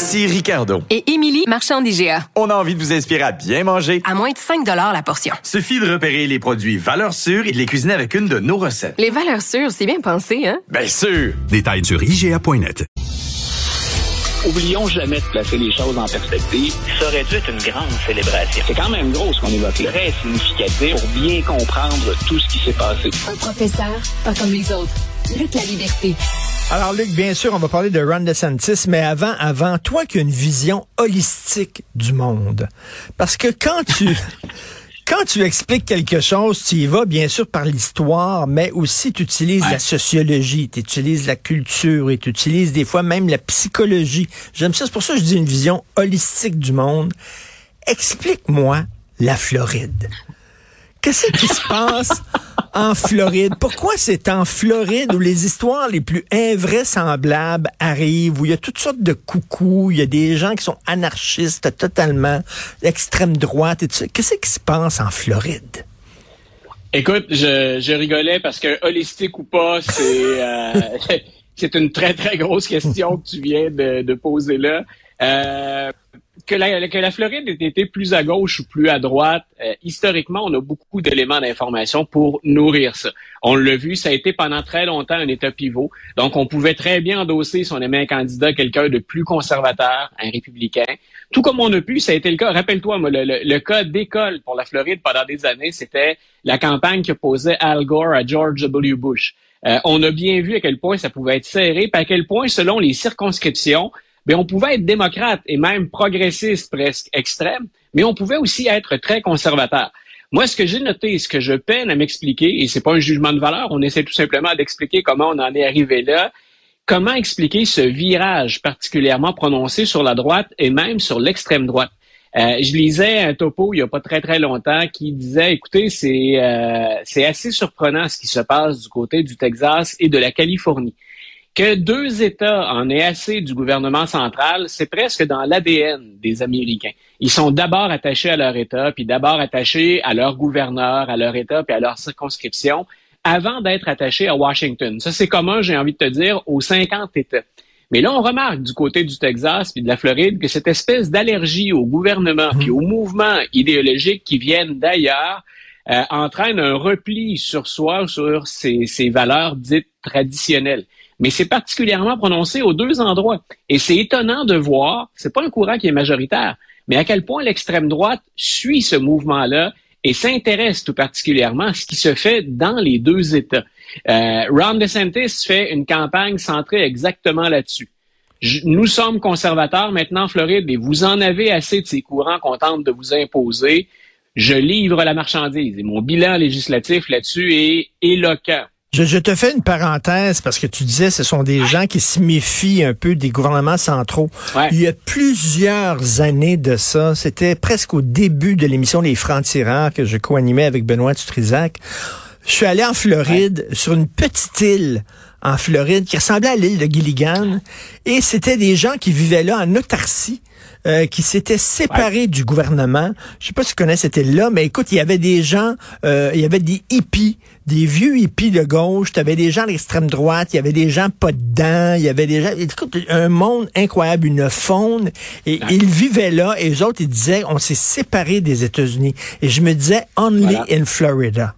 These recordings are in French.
Ici Ricardo. Et Émilie, marchand d'IGA. On a envie de vous inspirer à bien manger. À moins de 5 la portion. Suffit de repérer les produits valeurs sûres et de les cuisiner avec une de nos recettes. Les valeurs sûres, c'est bien pensé, hein? Bien sûr! Détails sur IGA.net. Oublions jamais de placer les choses en perspective. Ça aurait dû être une grande célébration. C'est quand même gros ce qu'on évoque. Très significatif pour bien comprendre tout ce qui s'est passé. Un professeur, pas comme les autres. Lutte la liberté. Alors, Luc, bien sûr, on va parler de Ron DeSantis, mais avant, avant, toi qui as une vision holistique du monde. Parce que quand tu, quand tu expliques quelque chose, tu y vas bien sûr par l'histoire, mais aussi tu utilises la sociologie, tu utilises la culture et tu utilises des fois même la psychologie. J'aime ça, c'est pour ça que je dis une vision holistique du monde. Explique-moi la Floride. Qu'est-ce qui se passe en Floride? Pourquoi c'est en Floride où les histoires les plus invraisemblables arrivent, où il y a toutes sortes de coucous, il y a des gens qui sont anarchistes totalement, l'extrême droite et tout ça? Qu'est-ce qui se passe en Floride? Écoute, je, rigolais parce que holistique ou pas, c'est euh, c'est une très très grosse question que tu viens de, poser là. Euh, que la, que la Floride ait été plus à gauche ou plus à droite, euh, historiquement, on a beaucoup d'éléments d'information pour nourrir ça. On l'a vu, ça a été pendant très longtemps un État pivot. Donc, on pouvait très bien endosser si on aimait un candidat, quelqu'un de plus conservateur, un républicain. Tout comme on a pu, ça a été le cas. Rappelle-toi, le, le, cas d'école pour la Floride pendant des années, c'était la campagne que posait Al Gore à George W. Bush. Euh, on a bien vu à quel point ça pouvait être serré, puis à quel point, selon les circonscriptions, mais on pouvait être démocrate et même progressiste presque extrême, mais on pouvait aussi être très conservateur. Moi, ce que j'ai noté, ce que je peine à m'expliquer, et c'est pas un jugement de valeur, on essaie tout simplement d'expliquer comment on en est arrivé là, comment expliquer ce virage particulièrement prononcé sur la droite et même sur l'extrême droite. Euh, je lisais un topo il n'y a pas très très longtemps qui disait, écoutez, c'est euh, c'est assez surprenant ce qui se passe du côté du Texas et de la Californie. Que deux États en aient assez du gouvernement central, c'est presque dans l'ADN des Américains. Ils sont d'abord attachés à leur État, puis d'abord attachés à leur gouverneur, à leur État, puis à leur circonscription, avant d'être attachés à Washington. Ça, c'est commun, j'ai envie de te dire, aux 50 États. Mais là, on remarque du côté du Texas puis de la Floride que cette espèce d'allergie au gouvernement puis aux mouvements idéologiques qui viennent d'ailleurs euh, entraîne un repli sur soi, sur ces, ces valeurs dites traditionnelles mais c'est particulièrement prononcé aux deux endroits. Et c'est étonnant de voir, c'est pas un courant qui est majoritaire, mais à quel point l'extrême droite suit ce mouvement-là et s'intéresse tout particulièrement à ce qui se fait dans les deux États. Euh, Ron DeSantis fait une campagne centrée exactement là-dessus. nous sommes conservateurs maintenant en Floride et vous en avez assez de ces courants qu'on tente de vous imposer. Je livre la marchandise et mon bilan législatif là-dessus est éloquent. Je, te fais une parenthèse parce que tu disais ce sont des gens qui se méfient un peu des gouvernements centraux. Il y a plusieurs années de ça, c'était presque au début de l'émission Les Francs-Tireurs que je co-animais avec Benoît Dutrisac. Je suis allé en Floride, sur une petite île en Floride qui ressemblait à l'île de Gilligan, et c'était des gens qui vivaient là en autarcie. Euh, qui s'étaient séparés du gouvernement. Je sais pas si tu connais cette île-là, mais écoute, il y avait des gens, euh, il y avait des hippies, des vieux hippies de gauche, tu avais des gens d'extrême droite, il y avait des gens pas dedans, il y avait des gens, écoute, un monde incroyable, une faune, et ils vivaient là, et eux autres, ils disaient, on s'est séparés des États-Unis. Et je me disais, only in Florida.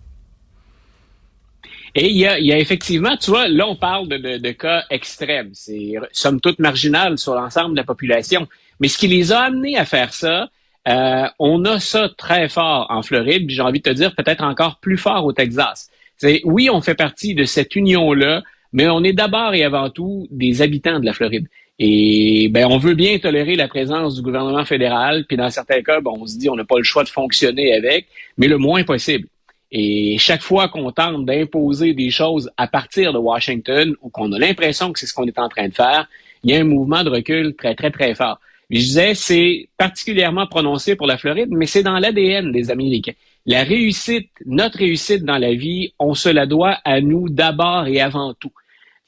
Et il y, a, il y a, effectivement, tu vois, là, on parle de, de, de cas extrêmes. C'est somme toute marginal sur l'ensemble de la population. Mais ce qui les a amenés à faire ça, euh, on a ça très fort en Floride, j'ai envie de te dire peut-être encore plus fort au Texas. C'est oui, on fait partie de cette union-là, mais on est d'abord et avant tout des habitants de la Floride. Et ben, on veut bien tolérer la présence du gouvernement fédéral, puis dans certains cas, bon, on se dit on n'a pas le choix de fonctionner avec, mais le moins possible. Et chaque fois qu'on tente d'imposer des choses à partir de Washington ou qu'on a l'impression que c'est ce qu'on est en train de faire, il y a un mouvement de recul très, très, très fort. Je disais, c'est particulièrement prononcé pour la Floride, mais c'est dans l'ADN des Américains. La réussite, notre réussite dans la vie, on se la doit à nous d'abord et avant tout.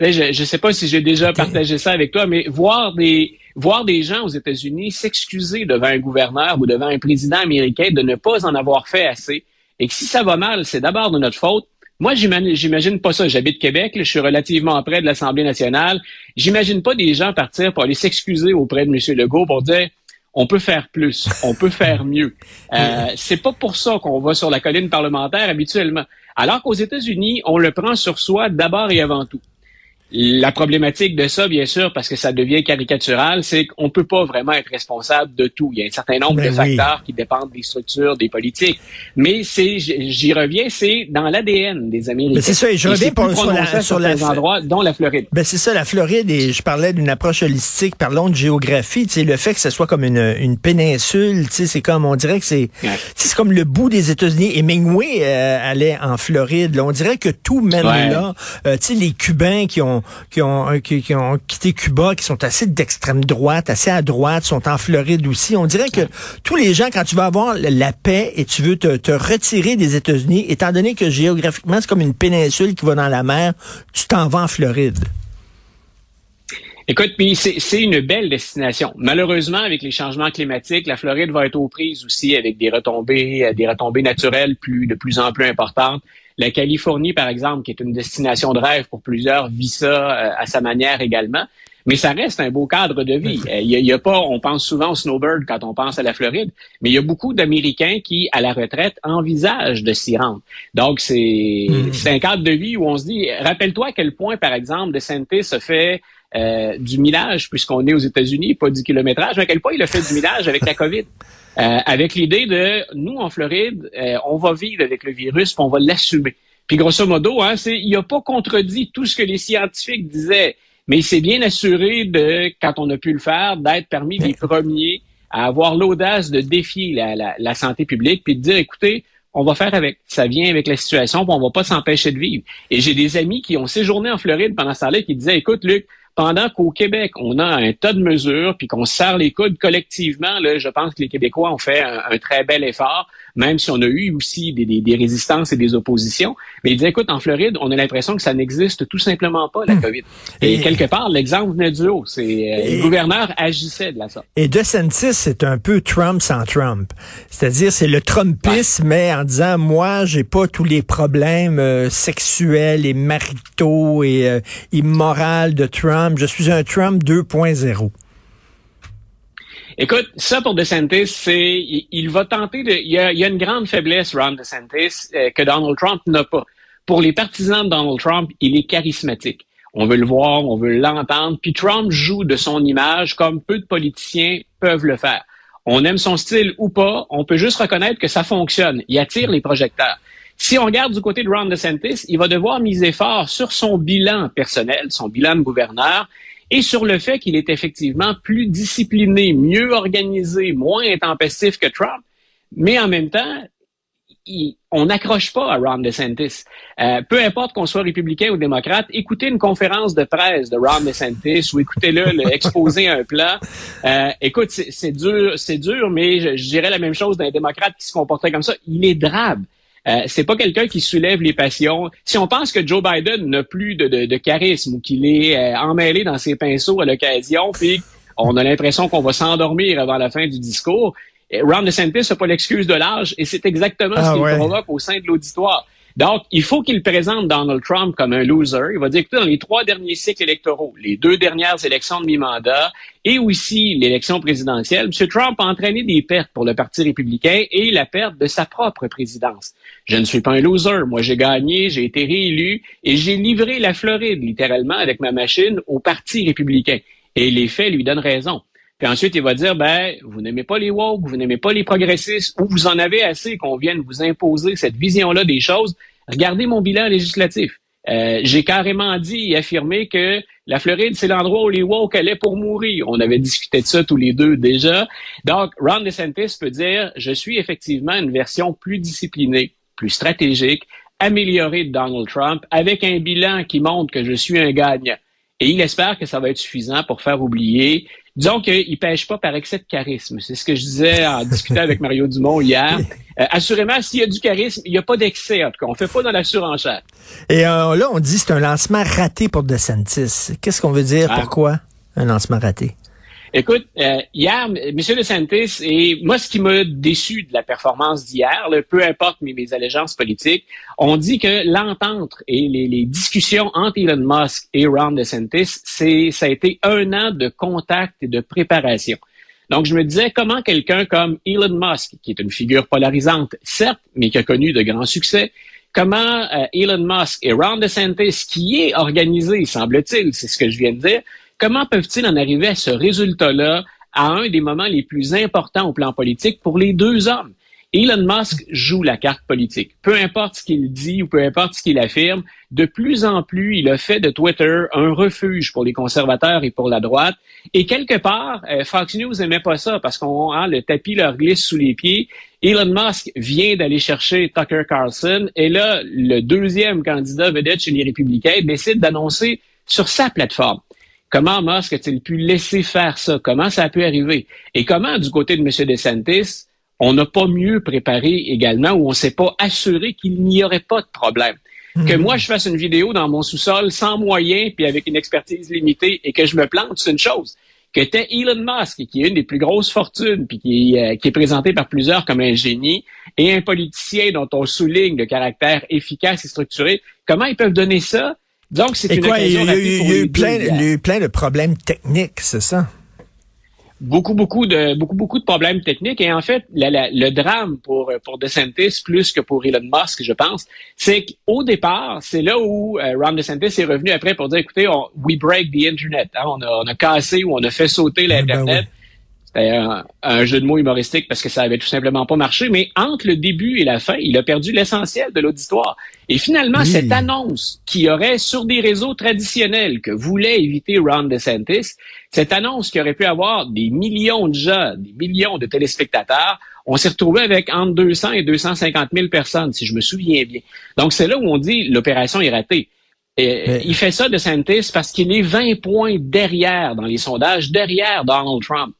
Je ne sais pas si j'ai déjà partagé ça avec toi, mais voir des, voir des gens aux États-Unis s'excuser devant un gouverneur ou devant un président américain de ne pas en avoir fait assez, et que si ça va mal, c'est d'abord de notre faute. Moi, j'imagine pas ça. J'habite Québec, je suis relativement près de l'Assemblée nationale. J'imagine pas des gens partir pour aller s'excuser auprès de M. Legault pour dire on peut faire plus, on peut faire mieux. Euh, c'est pas pour ça qu'on va sur la colline parlementaire habituellement. Alors qu'aux États-Unis, on le prend sur soi d'abord et avant tout. La problématique de ça, bien sûr, parce que ça devient caricatural, c'est qu'on peut pas vraiment être responsable de tout. Il y a un certain nombre de facteurs qui dépendent des structures, des politiques. Mais c'est, j'y reviens, c'est dans l'ADN des Américains. c'est ça, et je reviens pour, sur, la, sur la, endroits, dont la Floride. Ben c'est ça, la Floride, et je parlais d'une approche holistique, parlons de géographie, tu sais, le fait que ce soit comme une, une péninsule, tu sais, c'est comme, on dirait que c'est, c'est comme le bout des États-Unis. Et Mingway euh, allait en Floride, on dirait que tout mène là. Euh, tu sais, les Cubains qui ont qui ont, euh, qui, ont quitté Cuba, qui sont assez d'extrême droite, assez à droite, sont en Floride aussi. On dirait que tous les gens, quand tu vas avoir la paix et tu veux te, retirer des États-Unis, étant donné que géographiquement, c'est comme une péninsule qui va dans la mer, tu t'en vas en Floride. Écoute, puis c'est une belle destination. Malheureusement, avec les changements climatiques, la Floride va être aux prises aussi avec des retombées, euh, des retombées naturelles de plus en plus importantes. La Californie, par exemple, qui est une destination de rêve pour plusieurs, vit ça euh, à sa manière également. Mais ça reste un beau cadre de vie. Il y, a, pas, on pense souvent au snowbird quand on pense à la Floride, mais il y a beaucoup d'Américains qui, à la retraite, envisagent de s'y rendre. Donc, c'est hmm. un cadre de vie où on se dit, rappelle-toi à quel point, par exemple, de DeSantis se fait euh, du millage, puisqu'on est aux États-Unis, pas du kilométrage, mais à quel point il a fait du millage avec la COVID? Euh, avec l'idée de nous en Floride, euh, on va vivre avec le virus, puis on va l'assumer. Puis grosso modo, hein, c'est il a pas contredit tout ce que les scientifiques disaient, mais il s'est bien assuré de, quand on a pu le faire, d'être parmi les premiers à avoir l'audace de défier la, la, santé publique, puis de dire, écoutez, on va faire avec. Ça vient avec la situation, puis on va pas s'empêcher de vivre. Et j'ai des amis qui ont séjourné en Floride pendant ce temps-là qui disaient, écoute, Luc, pendant qu'au Québec, on a un tas de mesures, puis qu'on serre les coudes collectivement, là, je pense que les Québécois ont fait un, très bel effort, même si on a eu aussi des, des, résistances et des oppositions. Mais il dit, écoute, en Floride, on a l'impression que ça n'existe tout simplement pas, la hmm. COVID. Et, quelque part, l'exemple venait du haut. C'est, euh, le gouverneur agissait de la sorte. Et DeSantis, c'est un peu Trump sans Trump. C'est-à-dire, c'est le Trumpisme, mais en disant, moi, j'ai pas tous les problèmes euh, sexuels et maritaux et euh, immoraux de Trump je suis un Trump 2.0. Écoute, ça pour DeSantis, c'est il, va tenter de. Il y, a, une grande faiblesse, Ron DeSantis, euh, que Donald Trump n'a pas. Pour les partisans de Donald Trump, il est charismatique. On veut le voir, on veut l'entendre. Puis Trump joue de son image comme peu de politiciens peuvent le faire. On aime son style ou pas, on peut juste reconnaître que ça fonctionne. Il attire les projecteurs. Si on regarde du côté de Ron DeSantis, il va devoir miser fort sur son bilan personnel, son bilan de gouverneur, et sur le fait qu'il est effectivement plus discipliné, mieux organisé, moins intempestif que Trump. Mais en même temps, on n'accroche pas à Ron DeSantis. Euh, peu importe qu'on soit républicain ou démocrate, écoutez une conférence de presse de Ron DeSantis ou écoutez-le exposer un plan. Euh, écoute, c'est dur, c'est dur, mais je, je, dirais la même chose d'un démocrate qui se comporterait comme ça. Il est drabe. Euh, c'est pas quelqu'un qui soulève les passions. Si on pense que Joe Biden n'a plus de, de, de, charisme ou qu'il est euh, emmêlé dans ses pinceaux à l'occasion, puis on a l'impression qu'on va s'endormir avant la fin du discours, euh, Ron DeSantis n'a pas l'excuse de l'âge et c'est exactement ce ah qu'il provoque au sein de l'auditoire. Donc, il faut qu'il présente Donald Trump comme un loser. Il va dire que dans les trois derniers cycles électoraux, les deux dernières élections de mi-mandat et aussi l'élection présidentielle, M. Trump a entraîné des pertes pour le Parti républicain et la perte de sa propre présidence. Je ne suis pas un loser. Moi, j'ai gagné, j'ai été réélu et j'ai livré la Floride, littéralement, avec ma machine au Parti républicain. Et les faits lui donnent raison. Puis ensuite, il va dire, ben, vous n'aimez pas les woke, vous n'aimez pas les progressistes, ou vous en avez assez qu'on vienne vous imposer cette vision-là des choses. Regardez mon bilan législatif. Euh, j'ai carrément dit et affirmé que la Floride, c'est l'endroit où les woke allaient pour mourir. On avait discuté de ça tous les deux déjà. Donc, Ron DeSantis peut dire, je suis effectivement une version plus disciplinée, plus stratégique, améliorée de Donald Trump, avec un bilan qui montre que je suis un gagnant. Et il espère que ça va être suffisant pour faire oublier. Disons qu'il ne pêche pas par excès de charisme. C'est ce que je disais en discutant avec Mario Dumont hier. Euh, assurément, s'il y a du charisme, il n'y a pas d'excès. En tout cas, on fait pas dans la surenchère. Et euh, là, on dit que c'est un lancement raté pour DeSantis. Qu'est-ce qu'on veut dire? Ah. Pourquoi un lancement raté? Écoute, euh, hier, M. DeSantis, et moi, ce qui m'a déçu de la performance d'hier, peu importe mes, allégeances politiques, on dit que l'entente et les, les, discussions entre Elon Musk et Ron DeSantis, c'est, ça a été un an de contact et de préparation. Donc, je me disais comment quelqu'un comme Elon Musk, qui est une figure polarisante, certes, mais qui a connu de grands succès, comment euh, Elon Musk et Ron DeSantis, qui est organisé, semble-t-il, c'est ce que je viens de dire, Comment peuvent-ils en arriver à ce résultat-là à un des moments les plus importants au plan politique pour les deux hommes? Elon Musk joue la carte politique. Peu importe ce qu'il dit ou peu importe ce qu'il affirme, de plus en plus, il a fait de Twitter un refuge pour les conservateurs et pour la droite. Et quelque part, euh, Fox News n'aimait pas ça parce qu'on hein, le tapis leur glisse sous les pieds. Elon Musk vient d'aller chercher Tucker Carlson et là, le deuxième candidat vedette chez les républicains décide d'annoncer sur sa plateforme Comment Musk a-t-il pu laisser faire ça? Comment ça a pu arriver? Et comment, du côté de M. DeSantis, on n'a pas mieux préparé également ou on ne s'est pas assuré qu'il n'y aurait pas de problème? Que mhm. moi, je fasse une vidéo dans mon sous-sol sans moyens puis avec une expertise limitée et que je me plante, c'est une chose. Que t'es Elon Musk, qui est une des plus grosses fortunes, puis qui, euh, qui est présenté par plusieurs comme un génie, et un politicien dont on souligne le caractère efficace et structuré, comment ils peuvent donner ça donc, c'est une occasion il y a, eu, plein, il y a eu plein de problèmes techniques, c'est ça? beaucoup, beaucoup de beaucoup, beaucoup de problèmes techniques. Et en fait, le drame pour pour DeSantis plus que pour Elon Musk, je pense, c'est qu'au départ, c'est là où euh, Ron DeSantis est revenu après pour dire, écoutez, on, we break the internet, hein, on, a, on a cassé ou on a fait sauter ben l'internet. C'était un, jeu de mots humoristique parce que ça avait tout simplement pas marché. Mais entre le début et la fin, il a perdu l'essentiel de l'auditoire. Et finalement, cette annonce qui aurait sur des réseaux traditionnels que voulait éviter Ron DeSantis, cette annonce qui aurait pu avoir des millions de gens, des millions de téléspectateurs, on s'est retrouvé avec entre 200 et 250 000 personnes, si je me souviens bien. Donc, c'est là où on dit l'opération est ratée. Et, Il fait ça, DeSantis, parce qu'il est 20 points derrière dans les sondages, derrière Donald Trump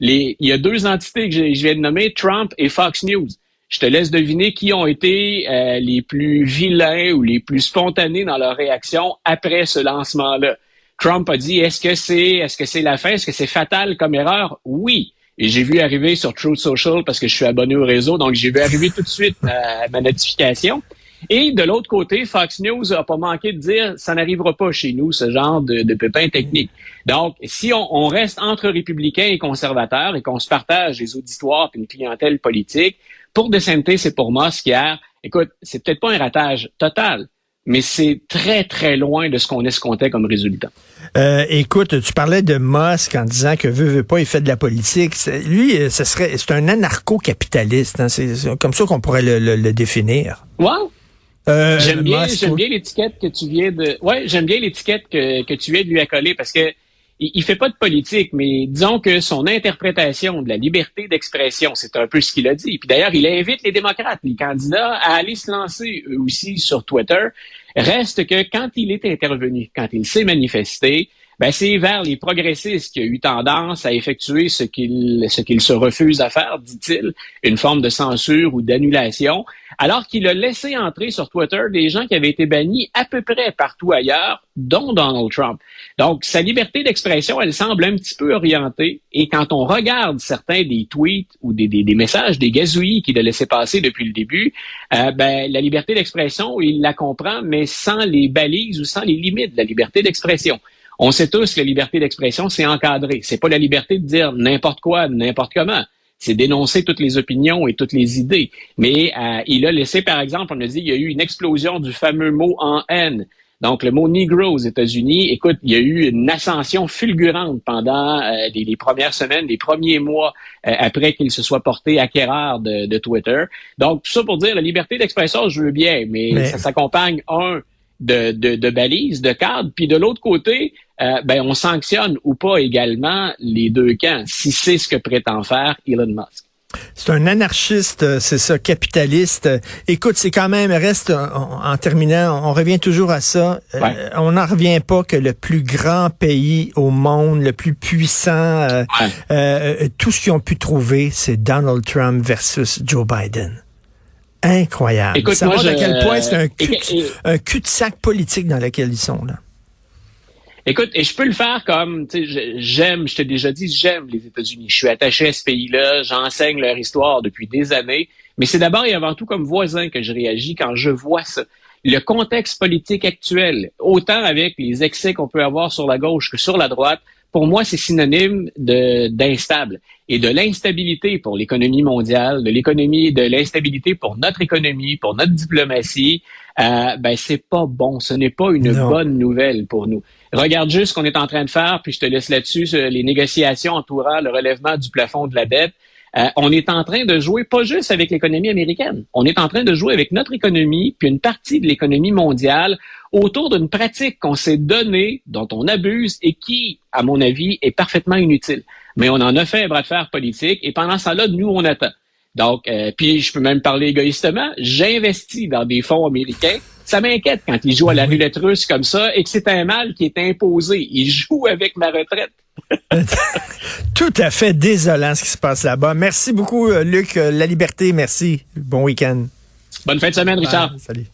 il y a deux entités que je, viens de nommer, Trump et Fox News. Je te laisse deviner qui ont été euh, les plus vilains ou les plus spontanés dans leur réaction après ce lancement-là. Trump a dit est-ce que c'est est-ce que c'est la fin, est-ce que c'est fatal comme erreur? Oui. Et j'ai vu arriver sur Truth Social parce que je suis abonné au réseau, donc j'ai vu arriver tout de suite ma notification. Et de l'autre côté, Fox News a pas manqué de dire ça n'arrivera pas chez nous, ce genre de, de pépins techniques. Donc, si on, on, reste entre républicains et conservateurs et qu'on se partage les auditoires et une clientèle politique, pour DeSantis c'est pour Musk hier, écoute, c'est peut-être pas un ratage total, mais c'est très, très loin de ce qu'on escomptait comme résultat. Euh, écoute, tu parlais de Musk en disant que veut, veut pas, il fait de la politique. Lui, euh, ce serait, c'est un anarcho-capitaliste. Hein? C'est comme ça qu'on pourrait le, le, définir. Wow. Euh, j'aime bien, j'aime bien l'étiquette que tu viens de. Ouais, j'aime bien l'étiquette que, que tu viens de lui accoler parce que il, il, fait pas de politique, mais disons que son interprétation de la liberté d'expression, c'est un peu ce qu'il a dit. Puis d'ailleurs, il invite les démocrates, les candidats, à aller se lancer eux aussi sur Twitter. Reste que quand il est intervenu, quand il s'est manifesté, ben c'est vers les progressistes qui a eu tendance à effectuer ce qu'il ce qu'il se refuse à faire, dit-il, une forme de censure ou d'annulation, alors qu'il a laissé entrer sur Twitter des gens qui avaient été bannis à peu près partout ailleurs, dont Donald Trump. Donc sa liberté d'expression, elle semble un petit peu orientée, et quand on regarde certains des tweets ou des, messages, des gazouillis qu'il a laissé passer depuis le début, euh, ben la liberté d'expression, il la comprend, mais sans les balises ou sans les limites de la liberté d'expression. On sait tous que la liberté d'expression, c'est encadré. C'est pas la liberté de dire n'importe quoi, n'importe comment. C'est dénoncer toutes les opinions et toutes les idées. Mais euh, il a laissé, par exemple, on a dit, il y a eu une explosion du fameux mot en haine. Donc, le mot Negro aux États-Unis, écoute, il y a eu une ascension fulgurante pendant euh, les, premières semaines, les premiers mois euh, après qu'il se soit porté acquéreur de, de, Twitter. Donc, tout ça pour dire, la liberté d'expression, je veux bien, mais... ça s'accompagne, un, de, de, de balises, de cadres, puis de l'autre côté, euh, ben, on sanctionne ou pas également les deux camps, si c'est ce que prétend faire Elon Musk. C'est un anarchiste, euh, c'est ça, capitaliste. Écoute, c'est quand même, reste, en, terminant, on revient toujours à ça. Euh, on n'en revient pas que le plus grand pays au monde, le plus puissant, euh, tout ce qu'ils ont pu trouver, c'est Donald Trump versus Joe Biden. Incroyable. Écoute, Ça à quel point c'est un, cul, un cul-de-sac politique dans lequel ils sont, là. Écoute, et je peux le faire comme, tu sais, j'aime, je t'ai déjà dit, j'aime les États-Unis. Je suis attaché à ce pays-là, j'enseigne leur histoire depuis des années, mais c'est d'abord et avant tout comme voisin que je réagis quand je vois ça. Le contexte politique actuel, autant avec les excès qu'on peut avoir sur la gauche que sur la droite, pour moi, c'est synonyme d'instable et de l'instabilité pour l'économie mondiale, de l'économie, de l'instabilité pour notre économie, pour notre diplomatie. Euh, ben c'est pas bon. Ce n'est pas une bonne nouvelle pour nous. Regarde juste ce qu'on est en train de faire, puis je te laisse là-dessus les négociations entourant le relèvement du plafond de la dette. Euh, on est en train de jouer pas juste avec l'économie américaine, on est en train de jouer avec notre économie, puis une partie de l'économie mondiale autour d'une pratique qu'on s'est donnée, dont on abuse et qui, à mon avis, est parfaitement inutile. Mais on en a fait un bras de fer politique et pendant ce temps-là, nous, on attend. Donc, euh, puis je peux même parler égoïstement, j'investis dans des fonds américains. Ça m'inquiète quand ils jouent à la roulette russe comme ça et que c'est un mal qui est imposé. Ils jouent avec ma retraite. Tout à fait désolant ce qui se passe là-bas. Merci beaucoup, euh, Luc. Euh, la liberté, merci. Bon week-end. Bonne fin de semaine, Richard. salut.